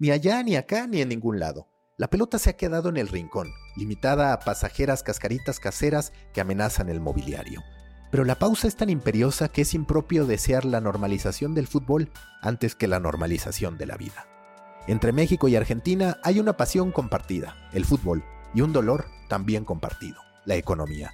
Ni allá, ni acá, ni en ningún lado. La pelota se ha quedado en el rincón, limitada a pasajeras cascaritas caseras que amenazan el mobiliario. Pero la pausa es tan imperiosa que es impropio desear la normalización del fútbol antes que la normalización de la vida. Entre México y Argentina hay una pasión compartida, el fútbol, y un dolor también compartido, la economía.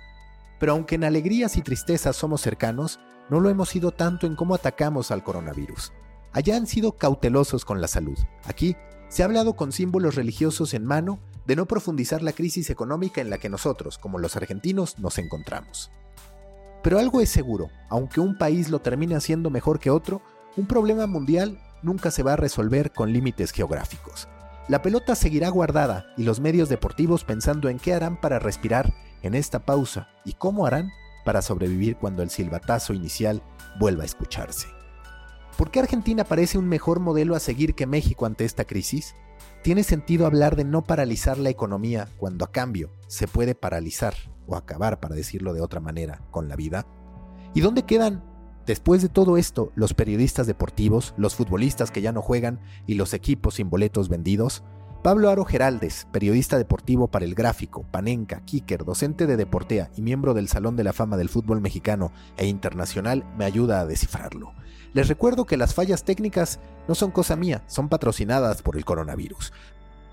Pero aunque en alegrías y tristezas somos cercanos, no lo hemos sido tanto en cómo atacamos al coronavirus. Allá han sido cautelosos con la salud. Aquí se ha hablado con símbolos religiosos en mano de no profundizar la crisis económica en la que nosotros, como los argentinos, nos encontramos. Pero algo es seguro, aunque un país lo termine haciendo mejor que otro, un problema mundial nunca se va a resolver con límites geográficos. La pelota seguirá guardada y los medios deportivos pensando en qué harán para respirar en esta pausa y cómo harán para sobrevivir cuando el silbatazo inicial vuelva a escucharse. ¿Por qué Argentina parece un mejor modelo a seguir que México ante esta crisis? ¿Tiene sentido hablar de no paralizar la economía cuando a cambio se puede paralizar o acabar, para decirlo de otra manera, con la vida? ¿Y dónde quedan, después de todo esto, los periodistas deportivos, los futbolistas que ya no juegan y los equipos sin boletos vendidos? Pablo Aro Geraldes, periodista deportivo para El Gráfico, Panenca, Kicker, docente de Deportea y miembro del Salón de la Fama del Fútbol Mexicano e Internacional, me ayuda a descifrarlo. Les recuerdo que las fallas técnicas no son cosa mía, son patrocinadas por el coronavirus.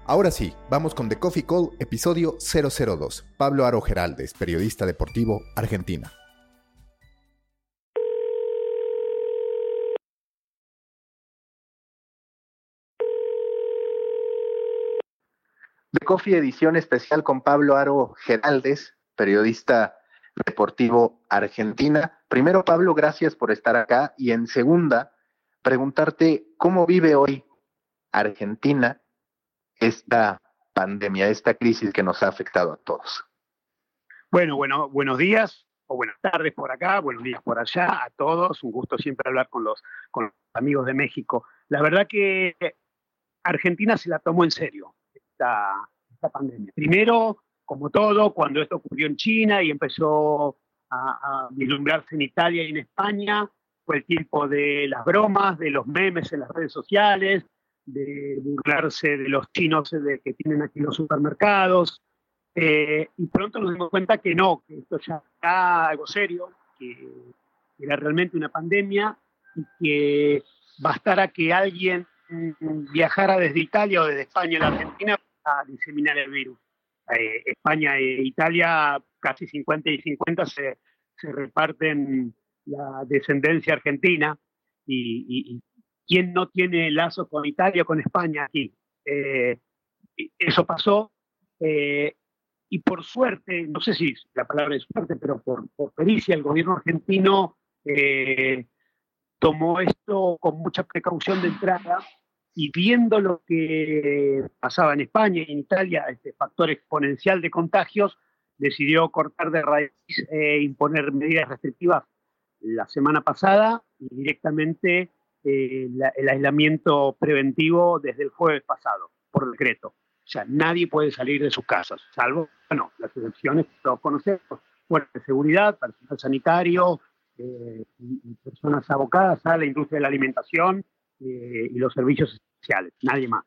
Ahora sí, vamos con The Coffee Call, episodio 002. Pablo Aro Geraldes, periodista deportivo, Argentina. The Coffee edición especial con Pablo Aro Geraldes, periodista deportivo Argentina. Primero, Pablo, gracias por estar acá. Y en segunda, preguntarte cómo vive hoy Argentina esta pandemia, esta crisis que nos ha afectado a todos. Bueno, bueno, buenos días o buenas tardes por acá, buenos días por allá a todos. Un gusto siempre hablar con los, con los amigos de México. La verdad que Argentina se la tomó en serio esta, esta pandemia. Primero, como todo, cuando esto ocurrió en China y empezó a, vislumbrarse en Italia y en España, fue el tiempo de las bromas, de los memes en las redes sociales, de burlarse de los chinos de, que tienen aquí los supermercados. Eh, y pronto nos dimos cuenta que no, que esto ya era algo serio, que era realmente una pandemia y que bastara que alguien viajara desde Italia o desde España a la Argentina para diseminar el virus. Eh, España e Italia, casi 50 y 50, se, reparten la descendencia argentina. Y, ¿quién no tiene lazos con Italia con España aquí? Eh, eso pasó. Eh, y por suerte, no sé si la palabra es suerte, pero por, por pericia, el gobierno argentino tomó esto con mucha precaución de entrada y viendo lo que pasaba en España y en Italia, este factor exponencial de contagios, decidió cortar de raíz e imponer medidas restrictivas la semana pasada y directamente eh, el aislamiento preventivo desde el jueves pasado, por decreto. O sea, nadie puede salir de sus casas, salvo, bueno, las excepciones que todos conocemos, fuerzas de seguridad, personal sanitario, eh, y personas abocadas a la industria de la alimentación, eh, y los servicios sociales, nadie más.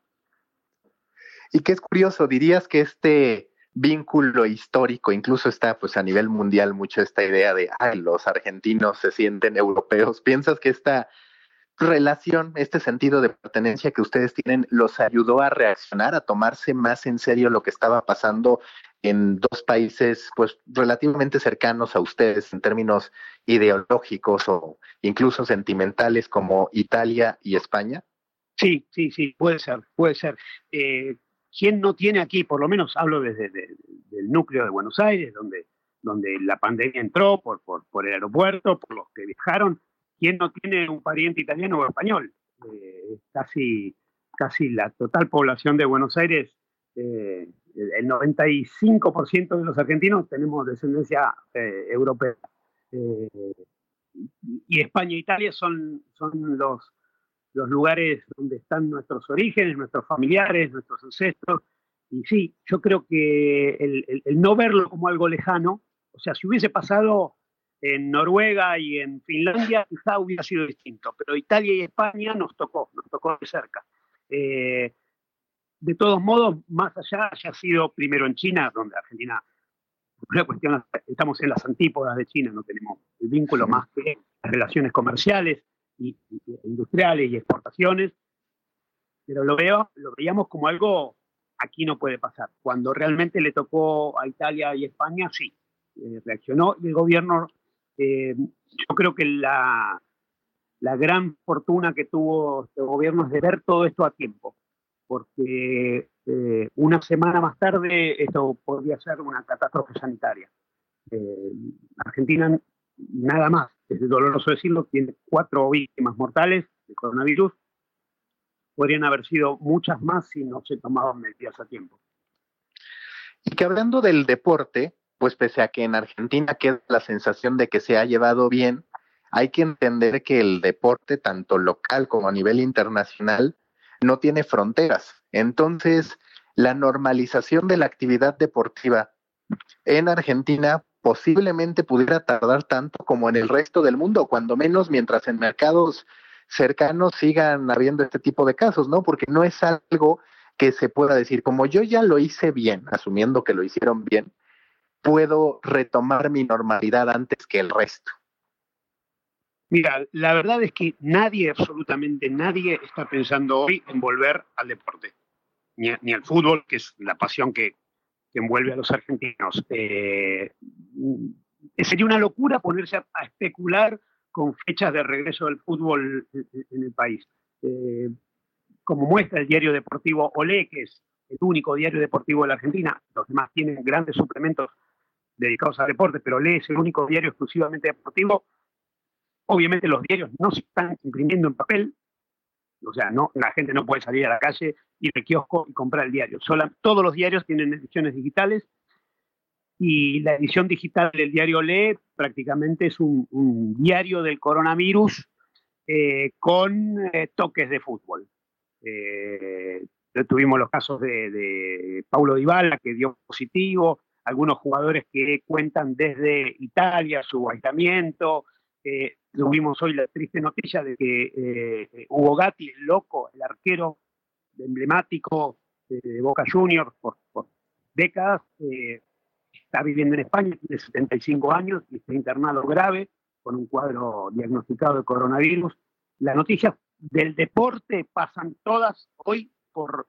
Y qué es curioso, dirías que este vínculo histórico, incluso está pues a nivel mundial mucho esta idea de ay, los argentinos se sienten europeos. ¿Piensas que esta relación, este sentido de pertenencia que ustedes tienen, los ayudó a reaccionar, a tomarse más en serio lo que estaba pasando en dos países pues relativamente cercanos a ustedes en términos ideológicos o incluso sentimentales como Italia y España? Sí, sí, sí, puede ser, puede ser. Eh, ¿Quién no tiene aquí, por lo menos hablo desde el núcleo de Buenos Aires, donde, donde la pandemia entró por, por, el aeropuerto, por los que viajaron, ¿quién no tiene un pariente italiano o español? Eh, casi, casi la total población de Buenos Aires eh, el 95% de los argentinos tenemos descendencia eh, europea. Eh, y España e Italia son, son los, los lugares donde están nuestros orígenes, nuestros familiares, nuestros ancestros. Y sí, yo creo que el, el, no verlo como algo lejano, o sea, si hubiese pasado en Noruega y en Finlandia, quizá hubiera sido distinto, pero Italia y España nos tocó, nos tocó de cerca. Eh, de todos modos, más allá, haya sido primero en China, donde Argentina, una cuestión, estamos en las antípodas de China, no tenemos el vínculo más que las relaciones comerciales y, industriales y exportaciones, pero lo veo, lo veíamos como algo aquí no puede pasar. Cuando realmente le tocó a Italia y España, sí, eh, reaccionó y el gobierno, eh, yo creo que la, la gran fortuna que tuvo este gobierno es de ver todo esto a tiempo, porque eh, una semana más tarde esto podría ser una catástrofe sanitaria. Argentina, nada más, es doloroso decirlo, tiene cuatro víctimas mortales de coronavirus podrían haber sido muchas más si no se tomaban medidas a tiempo. Y que hablando del deporte, pues pese a que en Argentina queda la sensación de que se ha llevado bien, hay que entender que el deporte, tanto local como a nivel internacional, no tiene fronteras. Entonces, la normalización de la actividad deportiva en Argentina posiblemente pudiera tardar tanto como en el resto del mundo, cuando menos mientras en mercados cercanos sigan habiendo este tipo de casos, ¿no? Porque no es algo que se pueda decir, como yo ya lo hice bien, asumiendo que lo hicieron bien, puedo retomar mi normalidad antes que el resto. Mira, la verdad es que nadie, absolutamente nadie, está pensando hoy en volver al deporte, ni, al fútbol, que es la pasión que, envuelve a los argentinos. Eh, sería una locura ponerse a especular con fechas de regreso del fútbol en el país. Eh, como muestra el diario deportivo Olé, que es el único diario deportivo de la Argentina, los demás tienen grandes suplementos dedicados al deporte, pero Olé es el único diario exclusivamente deportivo. Obviamente los diarios no se están imprimiendo en papel, o sea, la gente no puede salir a la calle, ir al kiosco y comprar el diario. todos los diarios tienen ediciones digitales y la edición digital del diario Le prácticamente es un, diario del coronavirus eh, con eh, toques de fútbol. Eh, tuvimos los casos de, Paulo Dybala que dio positivo, algunos jugadores que cuentan desde Italia su aislamiento. tuvimos hoy la triste noticia de que Hugo Gatti, el loco, el arquero emblemático de Boca Juniors por, por décadas, está viviendo en España, tiene 75 años y está internado grave con un cuadro diagnosticado de coronavirus. Las noticias del deporte pasan todas hoy por,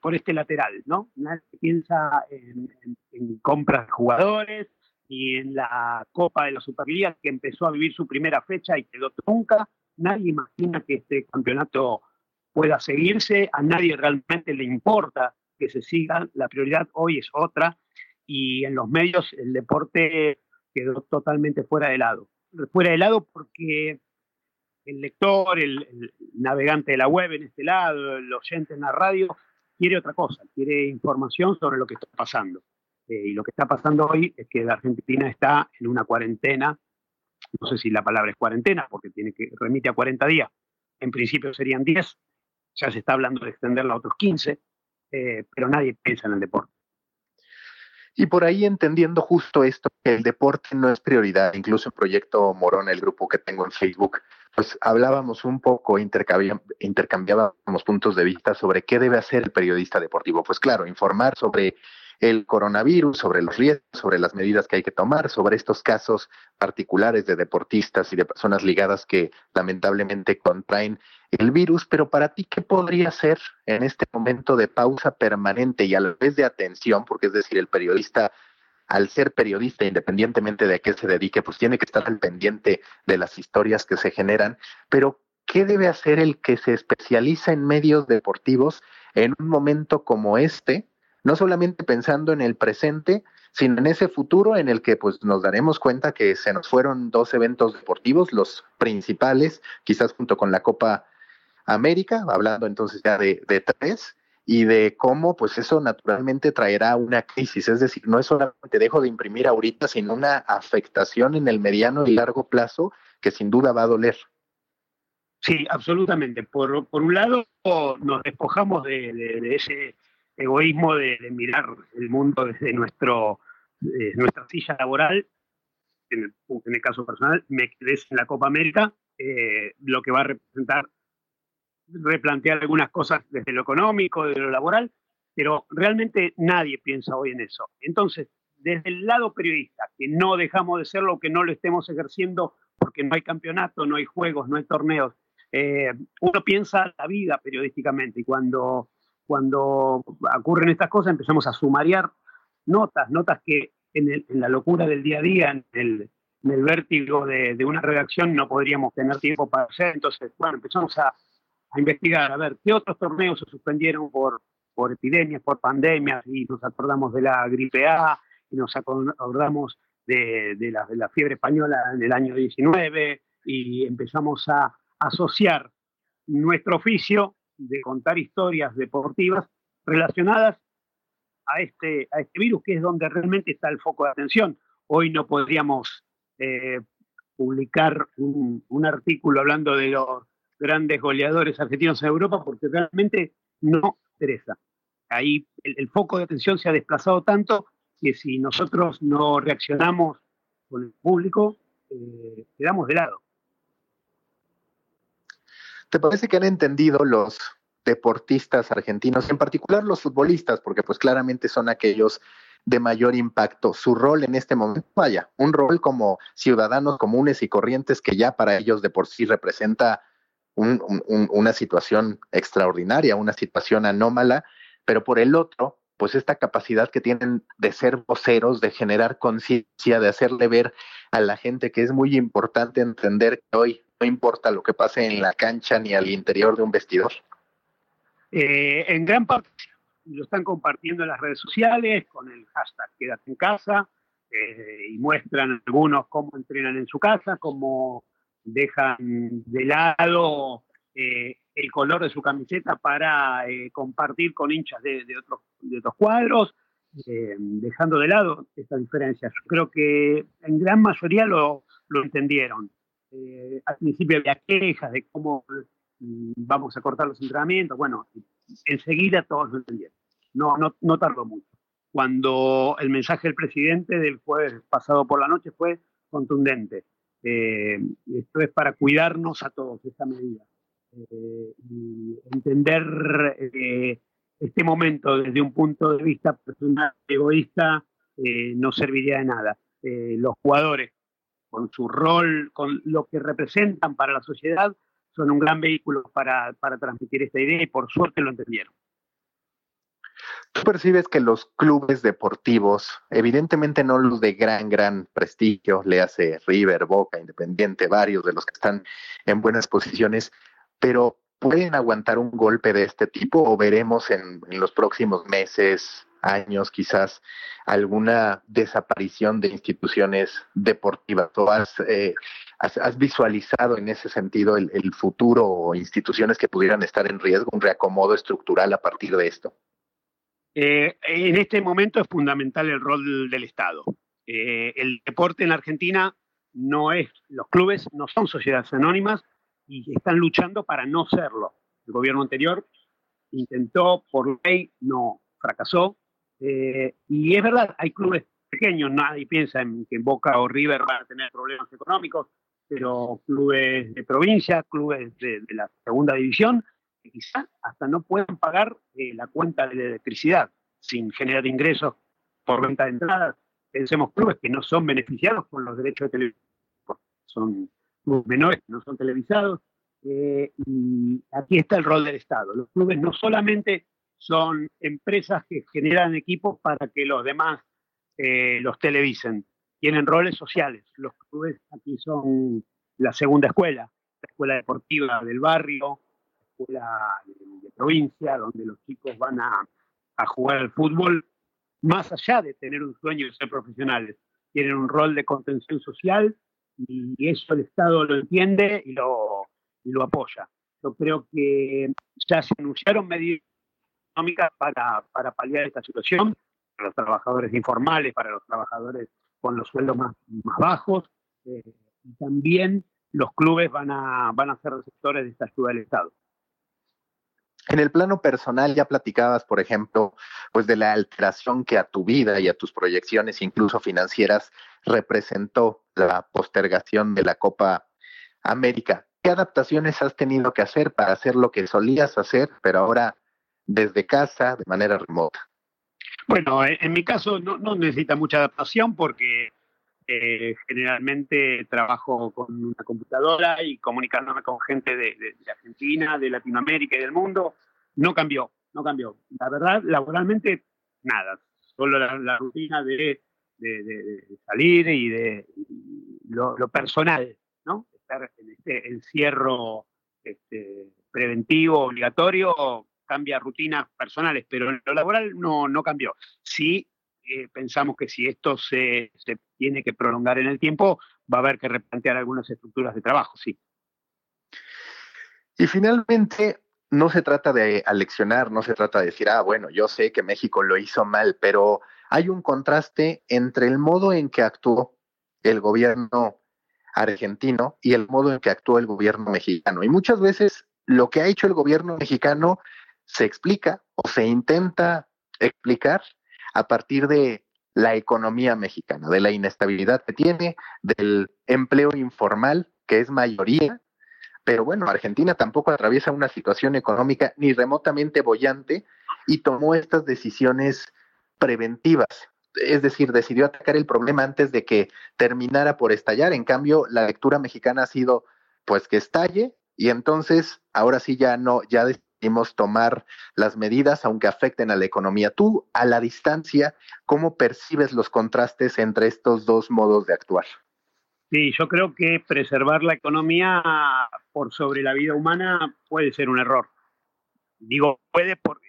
por, este lateral, ¿no? Nadie piensa en, compras de jugadores y en la Copa de la Superliga que empezó a vivir su primera fecha y quedó trunca. Nadie imagina que este campeonato pueda seguirse, a nadie realmente le importa que se siga, la prioridad hoy es otra y en los medios el deporte quedó totalmente fuera de lado. Fuera de lado porque el lector, el, navegante de la web en este lado, el oyente en la radio, quiere otra cosa, quiere información sobre lo que está pasando. Eh, y lo que está pasando hoy es que la Argentina está en una cuarentena, no sé si la palabra es cuarentena, porque tiene que remite a 40 días, en principio serían 10, ya se está hablando de extenderla a otros 15, eh, pero nadie piensa en el deporte. Y por ahí entendiendo justo esto, que el deporte no es prioridad, incluso en Proyecto Morón, el grupo que tengo en Facebook, pues hablábamos un poco, intercambiábamos puntos de vista sobre qué debe hacer el periodista deportivo. Pues claro, informar sobre el coronavirus, sobre los riesgos, sobre las medidas que hay que tomar, sobre estos casos particulares de deportistas y de personas ligadas que lamentablemente contraen el virus, pero para ti, ¿qué podría ser en este momento de pausa permanente y a la vez de atención? Porque es decir, el periodista, al ser periodista, independientemente de a qué se dedique, pues tiene que estar al pendiente de las historias que se generan, pero ¿qué debe hacer el que se especializa en medios deportivos en un momento como este? No solamente pensando en el presente, sino en ese futuro en el que pues nos daremos cuenta que se nos fueron dos eventos deportivos, los principales, quizás junto con la Copa América, hablando entonces ya de, tres, y de cómo pues eso naturalmente traerá una crisis, es decir, no es solamente dejo de imprimir ahorita, sino una afectación en el mediano y largo plazo que sin duda va a doler. Sí, absolutamente. Por, por un lado, nos despojamos de, ese egoísmo de, mirar el mundo desde nuestro, nuestra silla laboral. En el, en el caso personal, me quedé en la Copa América, eh, lo que va a representar replantear algunas cosas desde lo económico, desde lo laboral, pero realmente nadie piensa hoy en eso. Entonces, desde el lado periodista, que no dejamos de serlo, que no lo estemos ejerciendo porque no hay campeonato, no hay juegos, no hay torneos, eh, uno piensa la vida periodísticamente y cuando, cuando ocurren estas cosas empezamos a sumariar notas, notas que en, la locura del día a día, en el, vértigo de, una redacción no podríamos tener tiempo para hacer. Entonces, bueno, empezamos a, investigar, a ver qué otros torneos se suspendieron por, por epidemias, por pandemias, y nos acordamos de la gripe A, y nos acordamos de, de, la, fiebre española en el año 19, y empezamos a asociar nuestro oficio de contar historias deportivas relacionadas a este, a este virus, que es donde realmente está el foco de atención. Hoy no podríamos eh, publicar un, artículo hablando de los grandes goleadores argentinos en Europa porque realmente no interesa. Ahí el, foco de atención se ha desplazado tanto que si nosotros no reaccionamos con el público, eh, quedamos de lado. ¿Te parece que han entendido los deportistas argentinos, en particular los futbolistas, porque pues claramente son aquellos de mayor impacto, su rol en este momento, vaya, un rol como ciudadanos comunes y corrientes que ya para ellos de por sí representa una situación extraordinaria, una situación anómala, pero por el otro, pues esta capacidad que tienen de ser voceros, de generar conciencia, de hacerle ver a la gente que es muy importante entender que hoy no importa lo que pase en la cancha ni al interior de un vestidor. Eh, en gran parte lo están compartiendo en las redes sociales con el hashtag Quédate en casa eh, y muestran algunos cómo entrenan en su casa, cómo dejan de lado eh, el color de su camiseta para compartir con hinchas de, otros, de otros cuadros, dejando de lado esta diferencia. Creo que en gran mayoría lo, lo entendieron. al principio había quejas de cómo vamos a cortar los entrenamientos. Bueno, enseguida todos lo entendieron. No, no, no tardó mucho. Cuando el mensaje del presidente del jueves pasado por la noche fue contundente. Eh, esto es para cuidarnos a todos, esta medida. Eh, y entender eh, este momento desde un punto de vista personal, egoísta, no serviría de nada. los jugadores, con su rol, con lo que representan para la sociedad, son un gran vehículo para, transmitir esta idea y por suerte lo entendieron. ¿Tú percibes que los clubes deportivos, evidentemente no los de gran, gran prestigio, le hace River, Boca, Independiente, varios de los que están en buenas posiciones, pero pueden aguantar un golpe de este tipo o veremos en los próximos meses, años quizás alguna desaparición de instituciones deportivas? ¿O has, eh, has, visualizado en ese sentido el, futuro o instituciones que pudieran estar en riesgo, un reacomodo estructural a partir de esto? Eh, en este momento es fundamental el rol del Estado. Eh, el deporte en Argentina no es, los clubes no son sociedades anónimas y están luchando para no serlo. El gobierno anterior intentó por ley, no fracasó, eh, y es verdad, hay clubes pequeños, nadie piensa en que Boca o River van a tener problemas económicos, pero clubes de provincia, clubes de, la segunda división, que quizás hasta no puedan pagar eh, la cuenta de electricidad sin generar ingresos por venta de entradas. Pensemos clubes que no son beneficiados con los derechos de televisión, son menores no son televisados. Eh, y aquí está el rol del Estado. Los clubes no solamente son empresas que generan equipos para que los demás eh, los televisen. Tienen roles sociales. Los clubes aquí son la segunda escuela, la escuela deportiva del barrio, la escuela de, provincia, donde los chicos van a, jugar al fútbol, más allá de tener un sueño de ser profesionales. Tienen un rol de contención social y eso el Estado lo entiende y lo, y lo apoya. Yo creo que ya se anunciaron medidas para, para paliar esta situación, para los trabajadores informales, para los trabajadores con los sueldos más, más bajos, eh, y también los clubes van a, van a ser receptores de esta ayuda del Estado. En el plano personal ya platicabas, por ejemplo, pues de la alteración que a tu vida y a tus proyecciones, incluso financieras, representó la postergación de la Copa América. ¿qué adaptaciones has tenido que hacer para hacer lo que solías hacer, pero ahora desde casa, de manera remota? Bueno, en mi caso no, no necesita mucha adaptación porque eh, generalmente trabajo con una computadora y comunicándome con gente de, Argentina, de Latinoamérica y del mundo. No cambió, no cambió. La verdad, laboralmente, nada. Solo la, rutina de, salir y de lo, personal, ¿no? Estar en este encierro este, preventivo, obligatorio, cambia rutinas personales, pero en lo laboral no, no cambió. Sí eh, pensamos que si esto se, tiene que prolongar en el tiempo, va a haber que replantear algunas estructuras de trabajo, sí. Y finalmente, no se trata de aleccionar, no se trata de decir, ah, bueno, yo sé que México lo hizo mal, pero hay un contraste entre el modo en que actuó el gobierno argentino y el modo en que actuó el gobierno mexicano. Y muchas veces lo que ha hecho el gobierno mexicano se explica o se intenta explicar a partir de la economía mexicana, de la inestabilidad que tiene, del empleo informal, que es mayoría. Pero bueno, Argentina tampoco atraviesa una situación económica ni remotamente bollante y tomó estas decisiones preventivas. Es decir, decidió atacar el problema antes de que terminara por estallar. En cambio, la lectura mexicana ha sido pues que estalle y entonces ahora sí ya no, ya tomar las medidas aunque afecten a la economía. Tú, a la distancia, ¿cómo percibes los contrastes entre estos dos modos de actuar? Sí, yo creo que preservar la economía por sobre la vida humana puede ser un error. Digo puede porque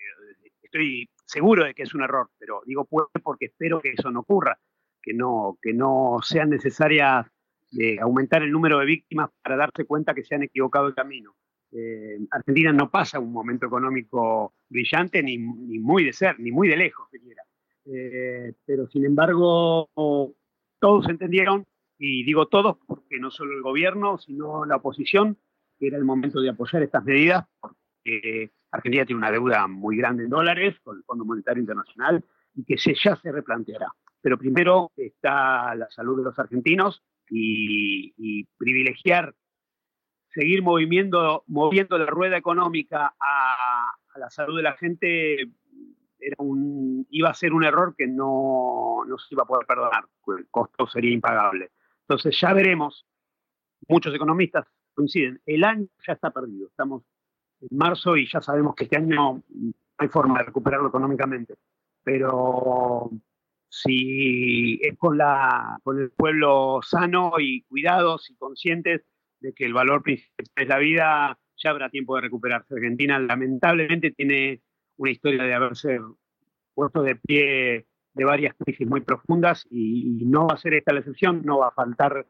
estoy seguro de que es un error, pero digo puede porque espero que eso no ocurra, que no, que no sea necesaria eh, aumentar el número de víctimas para darse cuenta que se han equivocado el camino. Eh, Argentina no pasa un momento económico brillante ni, muy de ser, ni muy de lejos, siquiera. Eh, pero sin embargo, todos entendieron, y digo todos porque no solo el gobierno, sino la oposición, que era el momento de apoyar estas medidas, porque Argentina tiene una deuda muy grande en dólares con el Fondo Monetario Internacional y que se, ya se replanteará. Pero primero está la salud de los argentinos y privilegiar seguir moviendo, moviendo la rueda económica a, la salud de la gente iba a ser un error que no, no se iba a poder perdonar, el costo sería impagable. Entonces ya veremos, muchos economistas coinciden, el año ya está perdido, estamos en marzo y ya sabemos que este año hay forma de recuperarlo económicamente, pero si es con, la, con el pueblo sano y cuidados y conscientes, de que el valor principal es la vida, ya habrá tiempo de recuperarse. Argentina lamentablemente tiene una historia de haberse puesto de pie de varias crisis muy profundas y, no va a ser esta la excepción, no va a faltar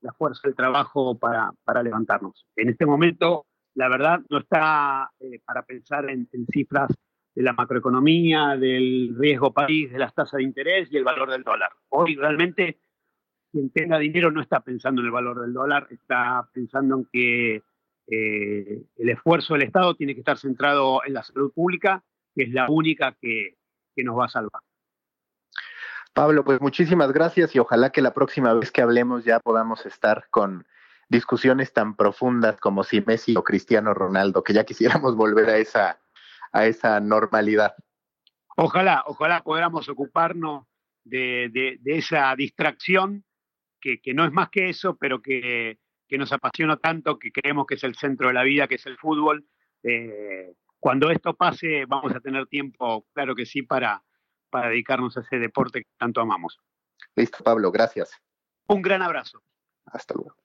la fuerza del trabajo para, levantarnos. En este momento, la verdad, no está eh, para pensar en, en, cifras de la macroeconomía, del riesgo país, de las tasas de interés y el valor del dólar. Hoy realmente quien tenga dinero no está pensando en el valor del dólar, está pensando en que eh, el esfuerzo del Estado tiene que estar centrado en la salud pública, que es la única que, nos va a salvar. Pablo, pues muchísimas gracias y ojalá que la próxima vez que hablemos ya podamos estar con discusiones tan profundas como si Messi o Cristiano Ronaldo, que ya quisiéramos volver a esa, a esa normalidad. Ojalá, ojalá podamos ocuparnos de esa distracción que, no es más que eso, pero que, nos apasiona tanto, que creemos que es el centro de la vida, que es el fútbol. Eh, cuando esto pase, vamos a tener tiempo, claro que sí, para, para dedicarnos a ese deporte que tanto amamos. Listo, Pablo, gracias. Un gran abrazo. Hasta luego.